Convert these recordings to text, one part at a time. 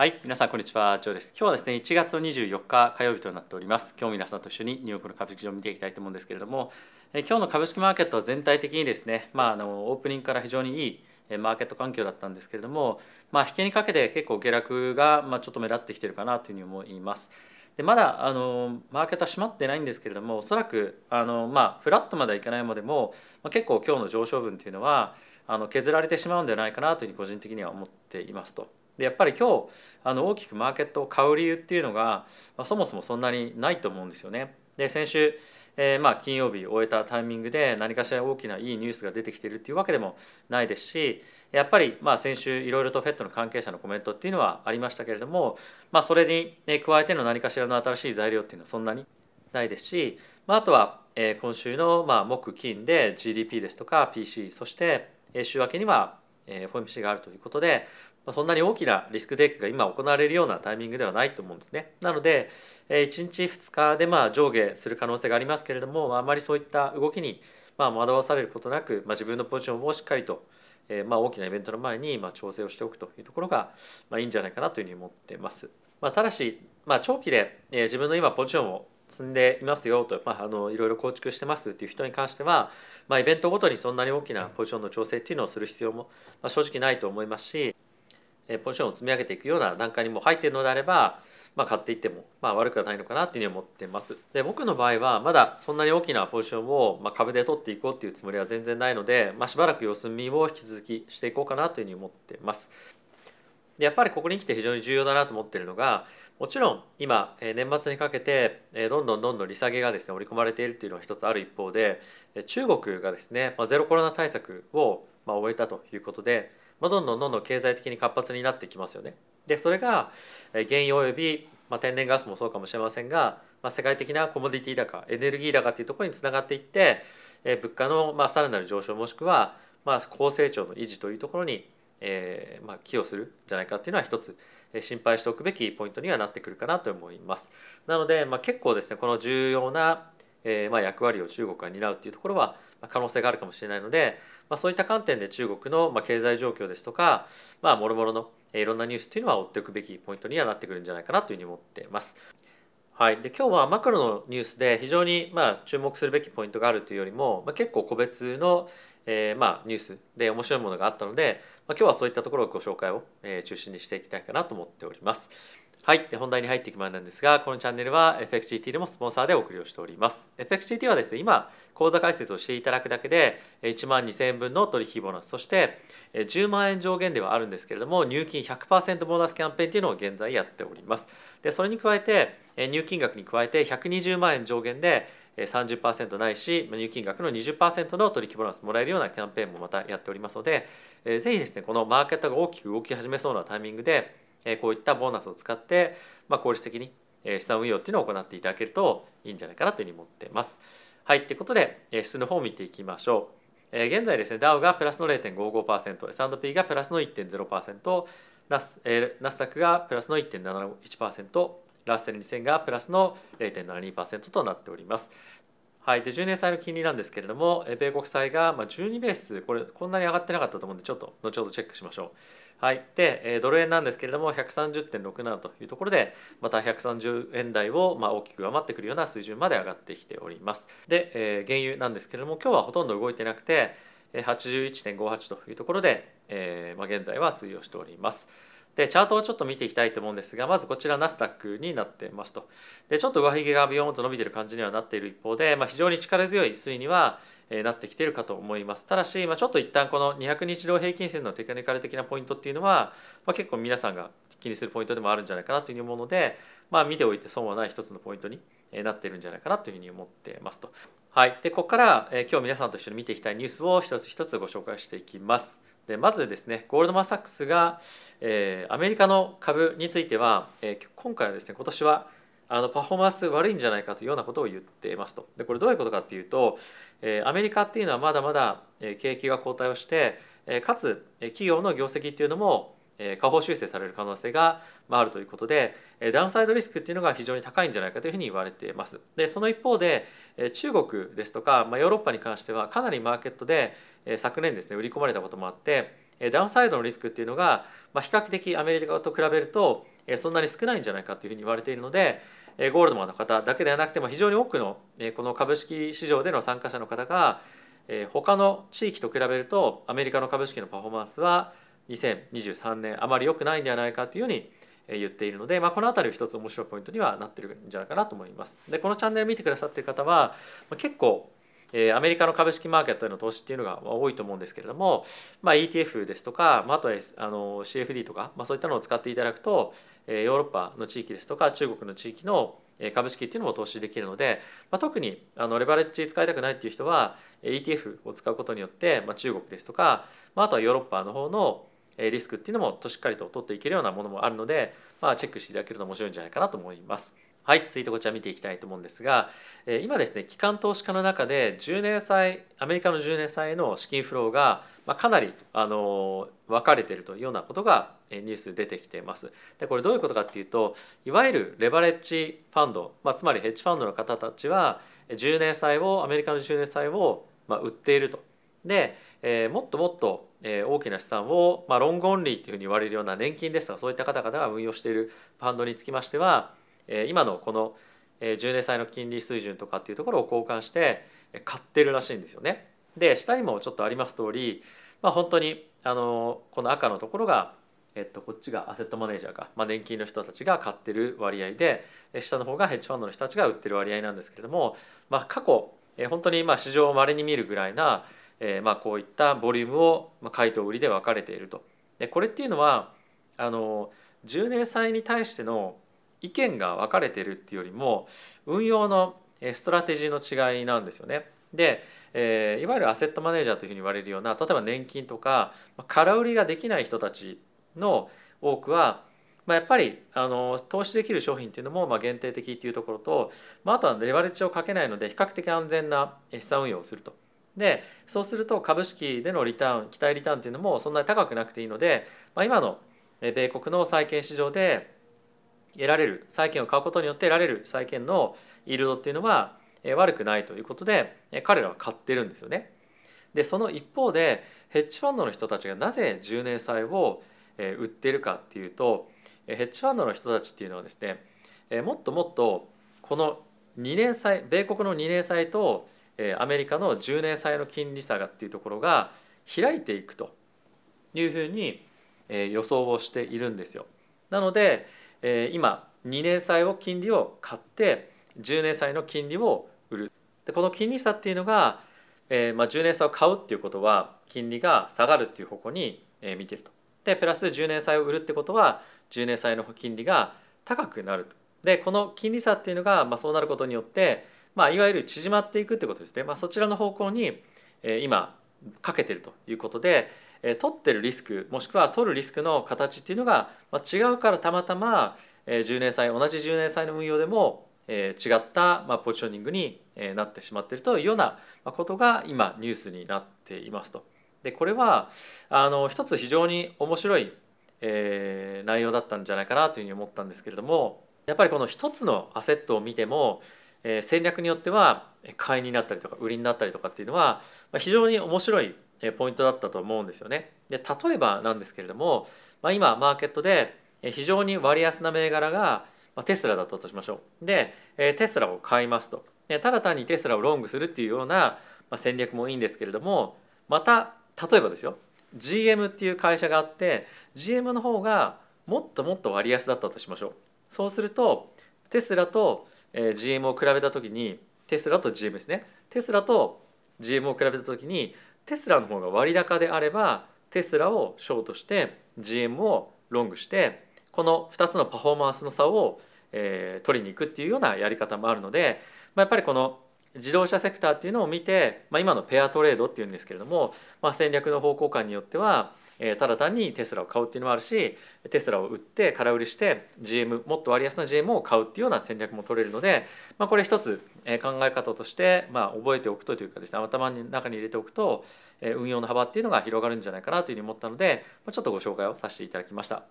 はい、皆さんこんにちは、ジョーです。今日はですね、1月の24日火曜日となっております。今日皆さんと一緒にニューヨークの株式市場を見ていきたいと思うんですけれども、え今日の株式マーケットは全体的にですね、まあ、あのオープニングから非常にいいマーケット環境だったんですけれども、まあ、引けにかけて結構下落が、まあ、ちょっと目立ってきてるかなというふうに思います。でまだあのマーケットは閉まってないんですけれどもおそらくあの、まあ、フラットまではいかないまでも、まあ、結構今日の上昇分というのはあの削られてしまうんではないかなというふうに個人的には思っていますと。でやっぱり今日あの大きくマーケットを買う理由っていうのが、まあ、そもそもそんなにないと思うんですよね。で先週、えー、まあ金曜日終えたタイミングで何かしら大きないいニュースが出てきているっていうわけでもないですしやっぱりまあ先週いろいろと FED の関係者のコメントっていうのはありましたけれども、まあ、それに加えての何かしらの新しい材料っていうのはそんなにないですし、まあ、あとは今週のまあ木金で GDP ですとか PC そして週明けには FOMC があるということでそんなに大きなリスクテイクが今行われるようなタイミングではないと思うんですね。なので1日2日でまあ上下する可能性がありますけれどもあまりそういった動きにまあ惑わされることなく、まあ、自分のポジションをしっかりとえまあ大きなイベントの前にまあ調整をしておくというところがまあいいんじゃないかなというふうに思ってます。まあ、ただし、まあ、長期で自分の今ポジションを積んでいますよと、まあ、あのいろいろ構築してますっていう人に関しては、まあ、イベントごとにそんなに大きなポジションの調整っていうのをする必要も、まあ、正直ないと思いますしポジションを積み上げていくような段階にも入っているのであれば、まあ、買っていってもまあ悪くはないのかなというふうに思ってます。で僕の場合はまだそんなに大きなポジションをまあ株で取っていこうっていうつもりは全然ないので、まあ、しばらく様子見を引き続きしていこうかなというふうに思ってます。でやっぱりここに来て非常に重要だなと思っているのがもちろん今年末にかけてどんどんどんどん利下げがですね織り込まれているというのは一つある一方で中国がですねゼロコロナ対策を終えたということでまあ、どんどんどんどん経済的に活発になってきますよね。でそれが原油および、まあ、天然ガスもそうかもしれませんが、まあ、世界的なコモディティ高エネルギー高というところにつながっていって、え物価のまあさらなる上昇もしくは、まあ、高成長の維持というところに、えーまあ、寄与するんじゃないかっていうのは一つ心配しておくべきポイントにはなってくるかなと思います。なので、まあ、結構ですねこの重要なえー、まあ役割を中国が担うというところは可能性があるかもしれないので、まあ、そういった観点で中国のま経済状況ですとか、まあ、もろもろのいろんなニュースというのは追っておくべきポイントにはなってくるんじゃないかなというふうに思っています。はい、で今日はマクロのニュースで非常にまあ注目するべきポイントがあるというよりも、まあ、結構個別の、えー、まあニュースで面白いものがあったので、まあ、今日はそういったところをご紹介を、え、中心にしていきたいかなと思っております。はい、本題に入っていく前なんですがこのチャンネルは FXGT でもスポンサーでお送りをしております。FXGT はですね今口座開設をしていただくだけで1万2000円分の取引ボーナスそして10万円上限ではあるんですけれども入金100%ボーナスキャンペーンというのを現在やっております。でそれに加えて入金額に加えて120万円上限で30%ないし入金額の20%の取引ボーナスもらえるようなキャンペーンもまたやっておりますのでぜひですねこのマーケットが大きく動き始めそうなタイミングでこういったボーナスを使って、まあ、効率的に資産運用っていうのを行っていただけるといいんじゃないかなというふうに思ってます。はい、ということで指数の方を見ていきましょう。現在ですね、ダウがプラスの0.55%、S&P がプラスの1.0%、ナスナスダックがプラスの1.71%、ラッセル2000がプラスの0.72%となっております。はい、で10年債の金利なんですけれども、米国債が12ベース、これこんなに上がってなかったと思うんで、ちょっと後ほどチェックしましょう。はい、でドル円なんですけれども130.67というところでまた130円台をまあ大きく上回ってくるような水準まで上がってきております。で、えー、原油なんですけれども今日はほとんど動いてなくて81.58というところで、えーまあ、現在は推移をしております。でチャートをちょっと見ていきたいと思うんですがまずこちらナスダックになってますと。でちょっと上髭がビヨーンと伸びてる感じにはなっている一方で、まあ、非常に力強い推移にはなってきているかと思います。ただし、まあ、ちょっと一旦この200日同平均線のテクニカル的なポイントっていうのは、まあ、結構皆さんが気にするポイントでもあるんじゃないかなというふうに思うので、まあ、見ておいて損はない一つのポイントになっているんじゃないかなというふうに思ってますと。はい、でここから、え今日皆さんと一緒に見ていきたいニュースを一つ一つご紹介していきます。でまずですねゴールドマン・サックスが、えー、アメリカの株については、えー、今回はですね今年はあのパフォーマンス悪いんじゃないかというようなことを言っていますと。でこれどういうことかっていうと、えー、アメリカっていうのはまだまだ景気が後退をして、え、かつ企業の業績っていうのも下方修正される可能性があるということでダウンサイドリスクっていうのが非常に高いんじゃないかというふうに言われています。でその一方で中国ですとか、ま、ヨーロッパに関してはかなりマーケットで昨年ですね売り込まれたこともあってダウンサイドのリスクっていうのが、比較的アメリカと比べるとそんなに少ないんじゃないかというふうに言われているのでゴールドマンの方だけではなくても非常に多くのこの株式市場での参加者の方が他の地域と比べるとアメリカの株式のパフォーマンスは2023年あまり良くないんではないかというように言っているので、まあ、この辺り一つ面白いポイントにはなってるんじゃないかなと思います。でこのチャンネル見てくださってる方は結構アメリカの株式マーケットへの投資っていうのが多いと思うんですけれども、まあ、ETF ですとか、まあ、あとはあの CFD とか、まあ、そういったのを使っていただくとヨーロッパの地域ですとか中国の地域の株式っていうのも投資できるので、まあ、特にあのレバレッジ使いたくないっていう人は ETF を使うことによって、まあ、中国ですとか、まあ、あとはヨーロッパの方のリスクっていうのもしっかりと取っていけるようなものもあるので、まあ、チェックしていただけると面白いんじゃないかなと思います。はい、続いてこちら見ていきたいと思うんですがえ今ですね機関投資家の中で10年債アメリカの10年債の資金フローがまかなりあの分かれているというようなことがえニュースで出てきています。でこれどういうことかっていうといわゆるレバレッジファンド、まあ、つまりヘッジファンドの方たちは10年債をアメリカの10年債をま売っていると。で、えー、もっともっとえ大きな資産を、まあ、ロングオンリーっていうふうに言われるような年金ですとかそういった方々が運用しているファンドにつきましてはえ今のこの10年債の金利水準とかっていうところを交換して買ってるらしいんですよね。で下にもちょっとあります通り、まあ、本当にあのこの赤のところが、えっと、こっちがアセットマネージャーが、まあ、年金の人たちが買ってる割合で下の方がヘッジファンドの人たちが売ってる割合なんですけれども、まあ、過去本当にまあ市場をまれに見るぐらいな、えー、まあこういったボリュームを買いと売りで分かれていると。でこれっていうのはあの10年債に対しての意見が分かれているっていうよりも運用のストラテジーの違いなんですよね。で、えー、いわゆるアセットマネージャーというふうに言われるような例えば年金とか空売りができない人たちの多くは、まあ、やっぱりあの投資できる商品っていうのもまあ限定的っていうところと、まあ、あとはレバレッジをかけないので比較的安全な資産運用をすると。でそうすると株式でのリターン期待リターンっていうのもそんなに高くなくていいので、まあ、今の米国の債券市場で得られる債券を買うことによって得られる債券のイールドっていうのは悪くないということで彼らは買ってるんですよね。でその一方でヘッジファンドの人たちがなぜ10年債を売ってるかっていうとヘッジファンドの人たちっていうのはですねもっともっとこの2年債米国の2年債とアメリカの10年債の金利差がっていうところが開いていくというふうに予想をしているんですよ。なので今2年債を金利を買って10年債の金利を売るでこの金利差っていうのが、え、まあ、10年債を買うっていうことは金利が下がるっていう方向に、え見てると。でプラス10年債を売るってことは10年債の金利が高くなると。でこの金利差っていうのが、まあ、そうなることによって、まあ、いわゆる縮まっていくってことですね、まあ、そちらの方向に、今かけてるということで、取ってるリスクもしくは取るリスクの形っていうのが、違うからたまたま、10年債同じ10年債の運用でも、違った、ポジショニングになってしまっているというようなことが今ニュースになっていますと。でこれはあの一つ非常に面白い、え内容だったんじゃないかなというふうに思ったんですけれどもやっぱりこの一つのアセットを見ても、え戦略によっては買いになったりとか売りになったりとかっていうのは非常に面白いポイントだったと思うんですよね。で例えばなんですけれども、まあ、今マーケットで非常に割安な銘柄がテスラだったとしましょう。でテスラを買いますと。ただ単にテスラをロングするっていうような戦略もいいんですけれどもまた例えばですよ GM っていう会社があって GM の方がもっともっと割安だったとしましょう。そうするとテスラと GM を比べた時にテスラと GM ですね。テスラと GM を比べた時にテスラの方が割高であればテスラをショートして GM をロングしてこの2つのパフォーマンスの差を、えー、取りに行くっていうようなやり方もあるので、まあ、やっぱりこの自動車セクターっていうのを見て、まあ、今のペアトレードっていうんですけれども、まあ、戦略の方向感によってはえただ単にテスラを買うっていうのもあるしテスラを売って空売りして GM もっと割安な GM を買うっていうような戦略も取れるので、まあ、これ一つ考え方として、まあ、覚えておくとというかですね頭の中に入れておくと運用の幅っていうのが広がるんじゃないかなというふうに思ったのでちょっとご紹介をさせていただきました。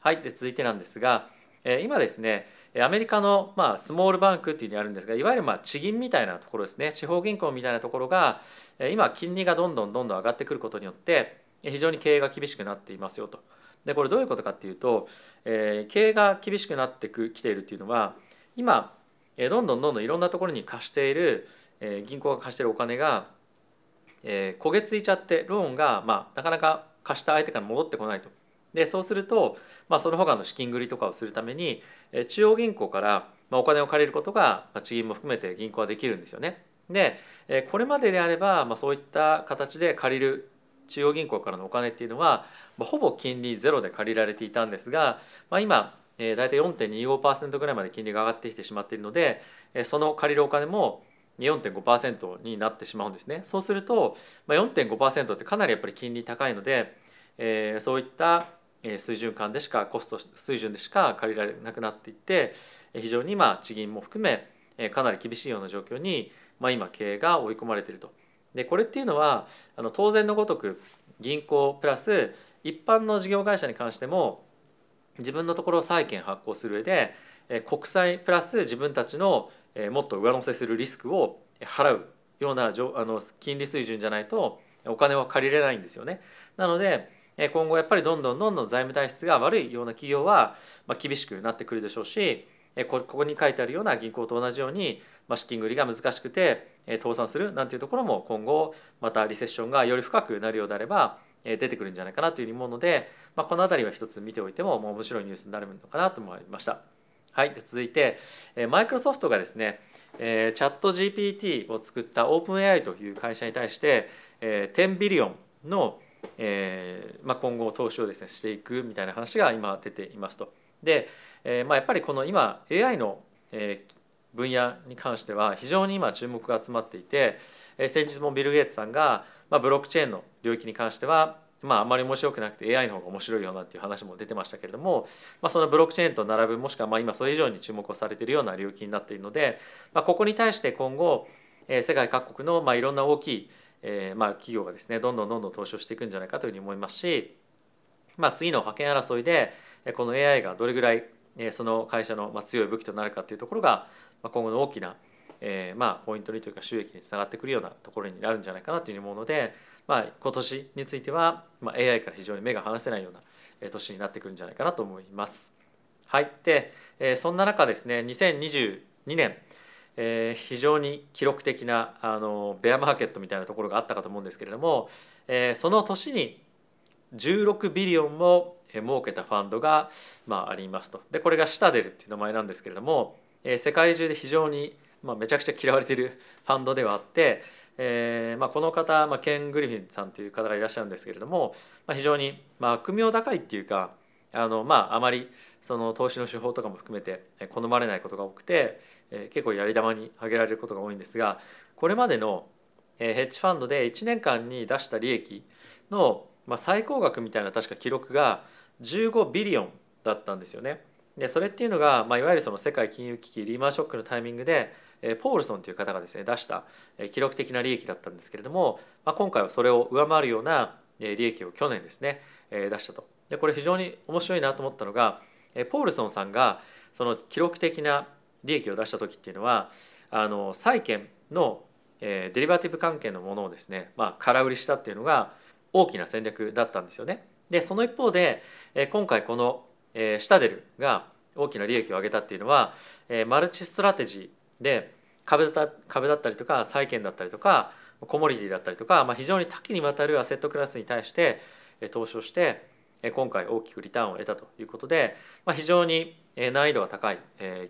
はい、で続いてなんですが今ですねアメリカのまあスモールバンクっていうのにあるんですがいわゆるまあ地銀みたいなところですね地方銀行みたいなところが今金利がどんどんどんどん上がってくることによって非常に経営が厳しくなっていますよと。でこれどういうことかっていうと、えー、経営が厳しくなってきているっていうのは今、えー、どんどんどんどんいろんなところに貸している、えー、銀行が貸しているお金が、えー、焦げついちゃってローンが、まあ、なかなか貸した相手から戻ってこないと。でそうすると、まあ、その他の資金繰りとかをするために、え、中央銀行から、まあ、お金を借りることが、まあ、地銀も含めて銀行はできるんですよね。で、え、これまでであれば、まあ、そういった形で借りる中央銀行からのお金っていうのは、まあ、ほぼ金利ゼロで借りられていたんですが、まあ、今、え、大体4.25%ぐらいまで金利が上がってきてしまっているので、え、その借りるお金も4.5%になってしまうんですね。そうすると、まあ、4.5%ってかなりやっぱり金利高いので、えー、そういった水準間でしかコスト水準でしか借りられなくなっていって非常に今地銀も含めかなり厳しいような状況に、まあ、今経営が追い込まれていると。でこれっていうのはあの当然のごとく銀行プラス一般の事業会社に関しても自分のところ債券発行する上で国債プラス自分たちのもっと上乗せするリスクを払うようなあの金利水準じゃないとお金は借りれないんですよね。なので今後やっぱりどんどんどんどん財務体質が悪いような企業は厳しくなってくるでしょうしここに書いてあるような銀行と同じように資金繰りが難しくて倒産するなんていうところも今後またリセッションがより深くなるようであれば出てくるんじゃないかなというふうに思うので、まあ、この辺りは一つ見ておいても面白いニュースになるのかなと思いました。はい、続いてマイクロソフトがですねチャット GPT を作ったオープン AI という会社に対して10ビリオンのえーまあ、今後投資をですねしていくみたいな話が今出ていますと。で、えーまあ、やっぱりこの今 AI の、えー、分野に関しては非常に今注目が集まっていて、えー、先日もビル・ゲイツさんが、まあ、ブロックチェーンの領域に関してはまあ、あまり面白くなくて AI の方が面白いよなっていう話も出てましたけれども、まあ、そのブロックチェーンと並ぶもしくはまあ今それ以上に注目をされているような領域になっているので、まあ、ここに対して今後世界各国のまあいろんな大きいえー、まあ企業がですねどんどんどんどん投資をしていくんじゃないかというふうに思いますし、まあ、次の覇権争いでこの AI がどれぐらいその会社の強い武器となるかというところが今後の大きなえー、まあポイントにというか収益につながってくるようなところになるんじゃないかなというふうに思うので、まあ、今年については、まあ、AI から非常に目が離せないような年になってくるんじゃないかなと思います。はい、で、えー、そんな中ですね2022年えー、非常に記録的なあのベアマーケットみたいなところがあったかと思うんですけれども、えー、その年に16ビリオンも儲けたファンドが、まあ、ありますと。でこれがシタデルっていう名前なんですけれども、えー、世界中で非常に、まあ、めちゃくちゃ嫌われているファンドではあって、えーまあ、この方、まあ、ケン・グリフィンさんという方がいらっしゃるんですけれども、まあ、非常に、まあ、悪名高いっていうかあの、まあ、あまりその投資の手法とかも含めて好まれないことが多くて結構やり玉に挙げられることが多いんですがこれまでのヘッジファンドで1年間に出した利益の最高額みたいな確か記録が15ビリオンだったんですよね。でそれっていうのが、まあ、いわゆるその世界金融危機リーマンショックのタイミングでポールソンという方がですね出した記録的な利益だったんですけれども、まあ、今回はそれを上回るような利益を去年ですね出したと。でこれ非常に面白いなと思ったのがポールソンさんがその記録的な利益を出した時っていうのはあの債券の、デリバティブ関係のものをですね、まあ、空売りしたっていうのが大きな戦略だったんですよね。でその一方で、今回この、シタデルが大きな利益を上げたっていうのは、マルチストラテジーで株だ株だったりとか債券だったりとかコモディティだったりとか、まあ、非常に多岐にわたるアセットクラスに対して投資をして今回大きくリターンを得たということで、まあ、非常に難易度が高い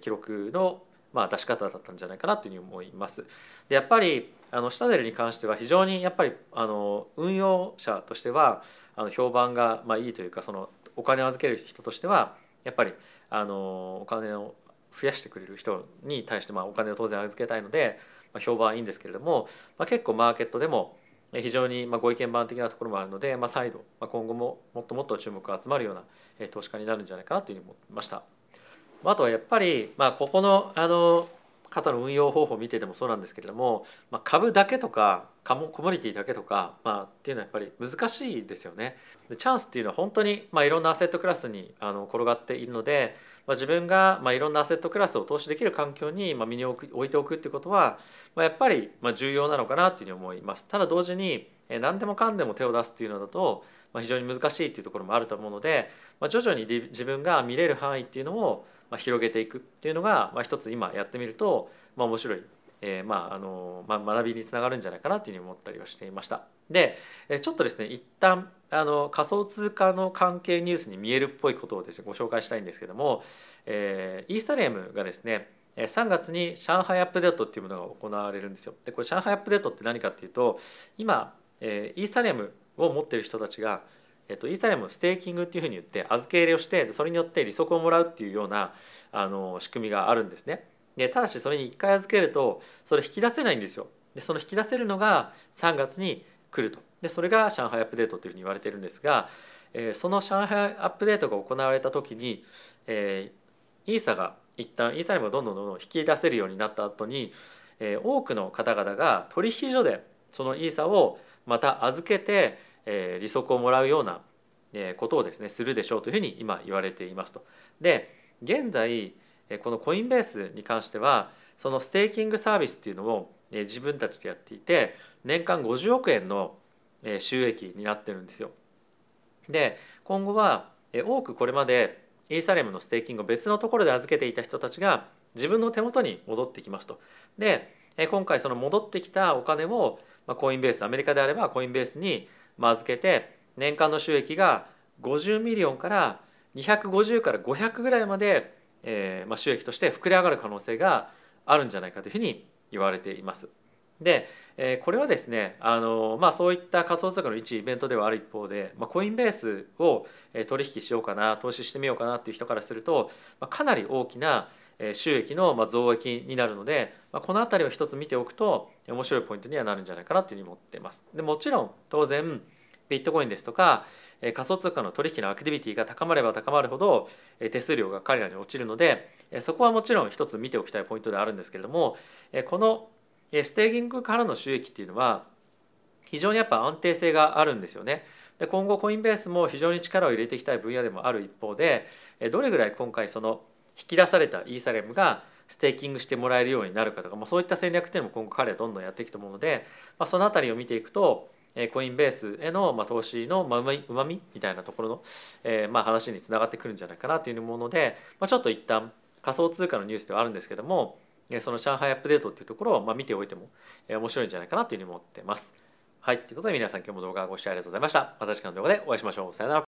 記録のまあ出し方だったんじゃないかなというふうに思います。でやっぱりあのシタデルに関しては非常にやっぱりあの運用者としてはあの評判がまあいいというかそのお金を預ける人としてはやっぱりあのお金を増やしてくれる人に対してまあお金を当然預けたいので、まあ、評判はいいんですけれども、まあ、結構マーケットでも非常にご意見番的なところもあるので、まあ、再度、今後ももっともっと注目が集まるような投資家になるんじゃないかなというふうに思いました。あとはやっぱり、まあ、ここのあの方の運用方法を見ててもそうなんですけれども、まあ、株だけとかコモディティだけとか、まあ、っていうのはやっぱり難しいですよね。でチャンスっていうのは本当に、まあ、いろんなアセットクラスにあの転がっているので、まあ、自分が、まあ、いろんなアセットクラスを投資できる環境に、まあ、身に置く置いておくっていうことは、まあ、やっぱり、まあ、重要なのかなというふうに思います。ただ同時に何でもかんでも手を出すっていうのだと、まあ非常に難しいというところもあると思うので、まあ、徐々に自分が見れる範囲っていうのをまあ広げていくっていうのが、まあ、一つ今やってみると、まあ、面白いえー、まああのまあ、学びにつながるんじゃないかなというふうに思ったりはしていました。でちょっとですね一旦あの仮想通貨の関係ニュースに見えるっぽいことをですねご紹介したいんですけども、えー、イーサリアムがですね3月に上海アップデートっていうものが行われるんですよ。でこれ上海アップデートって何かっていうと今、えー、イーサリアムを持ってる人たちがえっと、イーサリアムステーキングっていうふうに言って預け入れをしてそれによって利息をもらうっていうようなあの仕組みがあるんですね。でただしそれに1回預けるとそれ引き出せないんですよ。でその引き出せるのが3月に来るとでそれが上海アップデートというふうに言われてるんですが、えー、その上海アップデートが行われた時に、えー、イーサが一旦イーサリアムがどんどんどんどん引き出せるようになった後に、えー、多くの方々が取引所でそのイーサをまた預けて、え、利息をもらうようなことをですねするでしょうというふうに今言われていますと。で現在このコインベースに関してはそのステーキングサービスっていうのを自分たちでやっていて年間50億円の収益になってるんですよ。で今後は多くこれまでイーサレムのステーキングを別のところで預けていた人たちが自分の手元に戻ってきますと。で今回その戻ってきたお金をコインベースアメリカであればコインベースに預けて年間の収益が50 million から250から500ぐらいまでえーまあ、収益として膨れ上がる可能性があるんじゃないかというふうに言われています。で、えー、これはですねあの、まあ、そういった仮想通貨の一イベントではある一方で、まあ、コインベースを取引しようかな投資してみようかなっていう人からすると、まあ、かなり大きな収益の増益になるので、ま、この辺りを一つ見ておくと面白いポイントにはなるんじゃないかなというふうに思っています。でもちろん当然ビットコインですとか仮想通貨の取引のアクティビティが高まれば高まるほど手数料が彼らに落ちるのでそこはもちろん一つ見ておきたいポイントであるんですけれどもこのステーキングからの収益っていうのは非常にやっぱ安定性があるんですよね。で今後コインベースも非常に力を入れていきたい分野でもある一方でどれぐらい今回その引き出されたイーサリアムがステーキングしてもらえるようになるかとか、まあ、そういった戦略っていうのも今後彼はどんどんやっていくと思うので、まあ、その辺りを見ていくとコインベースへの投資のうまみみたいなところの、えまあ話につながってくるんじゃないかなというもので、まあ、ちょっと一旦仮想通貨のニュースではあるんですけどもその上海アップデートっていうところをまあ見ておいても面白いんじゃないかなというふうに思ってます。はい、ということで皆さん今日も動画ご視聴ありがとうございました。また次回の動画でお会いしましょう。さよなら。